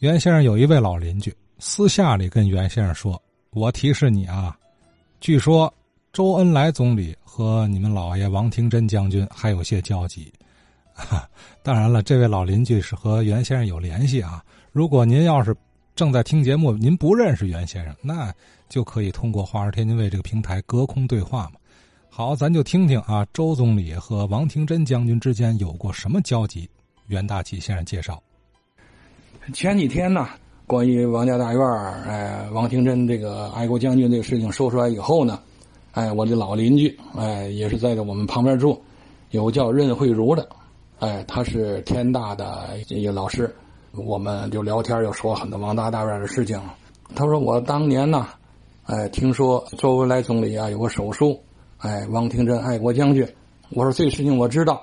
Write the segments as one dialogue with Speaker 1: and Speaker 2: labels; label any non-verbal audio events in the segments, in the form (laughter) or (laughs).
Speaker 1: 袁先生有一位老邻居，私下里跟袁先生说：“我提示你啊，据说周恩来总理和你们老爷王廷珍将军还有些交集。当然了，这位老邻居是和袁先生有联系啊。如果您要是正在听节目，您不认识袁先生，那就可以通过《话儿天津卫》这个平台隔空对话嘛。好，咱就听听啊，周总理和王廷珍将军之间有过什么交集？袁大启先生介绍。”
Speaker 2: 前几天呢，关于王家大院儿哎，王廷珍这个爱国将军这个事情说出来以后呢，哎，我的老邻居，哎，也是在我们旁边住，有叫任慧茹的，哎，他是天大的一个老师，我们就聊天，又说很多王家大院的事情。他说我当年呢，哎，听说周恩来总理啊有个手术，哎，王廷珍爱国将军，我说这个事情我知道。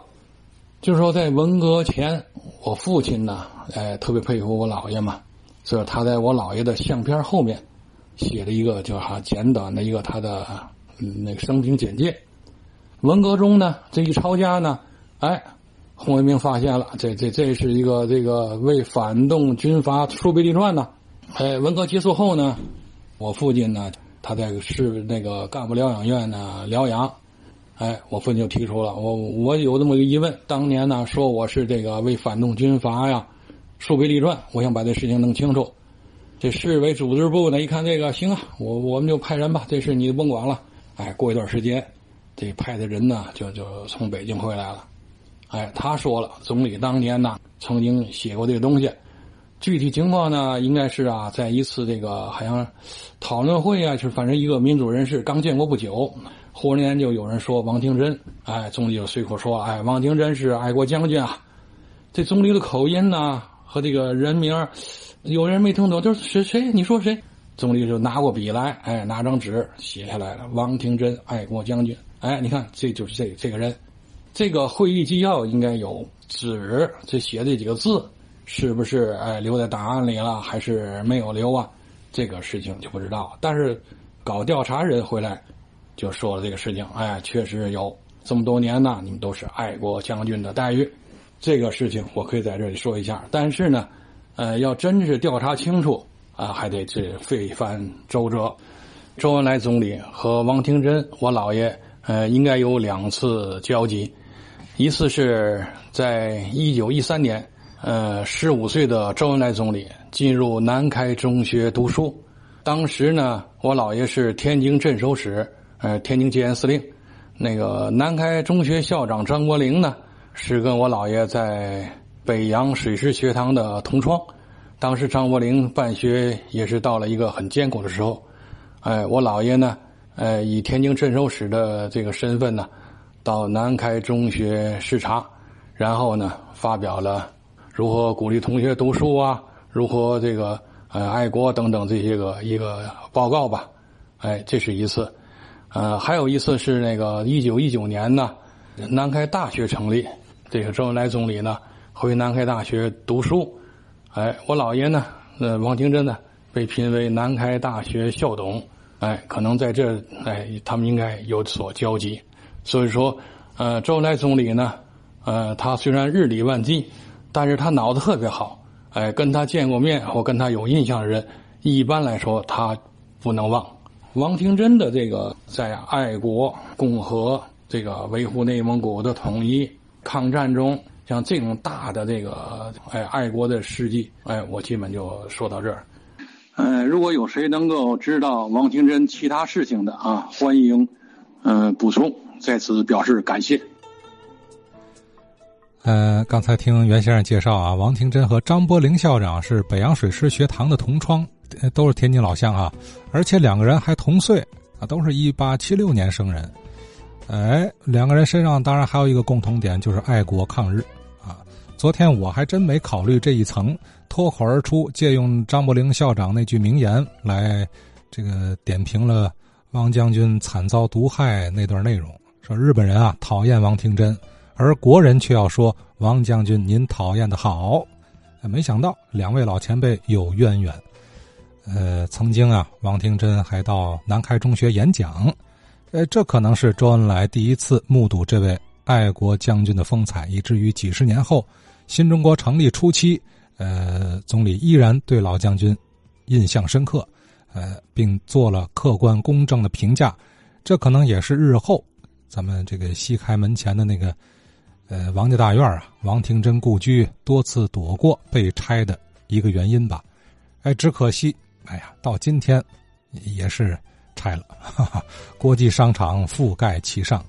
Speaker 2: 就是说，在文革前，我父亲呢，哎，特别佩服我姥爷嘛，所以他在我姥爷的相片后面写了一个叫哈简短的一个他的那个生平简介。文革中呢，这一抄家呢，哎，洪文明发现了，这这这是一个这个为反动军阀树碑立传呢。哎，文革结束后呢，我父亲呢，他在市那个干部疗养院呢疗养。哎，我父亲就提出了，我我有这么个疑问，当年呢说我是这个为反动军阀呀，树碑立传，我想把这事情弄清楚。这市委组织部呢一看这个行啊，我我们就派人吧，这事你就甭管了。哎，过一段时间，这派的人呢就就从北京回来了。哎，他说了，总理当年呢曾经写过这个东西，具体情况呢应该是啊，在一次这个好像讨论会啊，就是反正一个民主人士刚建国不久。忽然间就有人说王廷珍，哎，总理就随口说，哎，王廷珍是爱国将军啊。这总理的口音呢和这个人名，有人没听懂，就是谁谁？你说谁？总理就拿过笔来，哎，拿张纸写下来了，王廷珍，爱国将军。哎，你看，这就是这这个人。这个会议纪要应该有纸，这写这几个字，是不是哎留在档案里了，还是没有留啊？这个事情就不知道。但是搞调查人回来。就说了这个事情，哎，确实有这么多年呢，你们都是爱国将军的待遇，这个事情我可以在这里说一下。但是呢，呃，要真是调查清楚啊，还得是费一番周折。周恩来总理和王廷珍，我姥爷，呃，应该有两次交集，一次是在一九一三年，呃，十五岁的周恩来总理进入南开中学读书，当时呢，我姥爷是天津镇守使。呃，天津戒严司令，那个南开中学校长张国龄呢，是跟我姥爷在北洋水师学堂的同窗。当时张伯苓办学也是到了一个很艰苦的时候。哎，我姥爷呢，呃，以天津镇守使的这个身份呢，到南开中学视察，然后呢，发表了如何鼓励同学读书啊，如何这个呃爱国等等这些个一个报告吧。哎，这是一次。呃，还有一次是那个一九一九年呢，南开大学成立，这个周恩来总理呢回南开大学读书，哎，我姥爷呢，呃，王廷珍呢被评为南开大学校董，哎，可能在这，哎，他们应该有所交集，所以说，呃，周恩来总理呢，呃，他虽然日理万机，但是他脑子特别好，哎，跟他见过面或跟他有印象的人，一般来说他不能忘。王廷珍的这个在爱国、共和、这个维护内蒙古的统一、抗战中，像这种大的这个哎爱国的事迹，哎，我基本就说到这儿。呃，如果有谁能够知道王廷珍其他事情的啊，欢迎嗯补充，在此表示感谢。
Speaker 1: 呃，刚才听袁先生介绍啊，王廷珍和张伯苓校长是北洋水师学堂的同窗。都是天津老乡啊，而且两个人还同岁啊，都是一八七六年生人。哎，两个人身上当然还有一个共同点，就是爱国抗日啊。昨天我还真没考虑这一层，脱口而出借用张伯苓校长那句名言来这个点评了王将军惨遭毒害那段内容，说日本人啊讨厌王廷珍，而国人却要说王将军您讨厌的好。没想到两位老前辈有渊源。呃，曾经啊，王廷珍还到南开中学演讲，呃，这可能是周恩来第一次目睹这位爱国将军的风采，以至于几十年后，新中国成立初期，呃，总理依然对老将军印象深刻，呃，并做了客观公正的评价。这可能也是日后咱们这个西开门前的那个呃王家大院啊，王廷珍故居多次躲过被拆的一个原因吧。哎，只可惜，哎呀，到今天也是拆了，哈 (laughs) 哈，国际商场覆盖其上。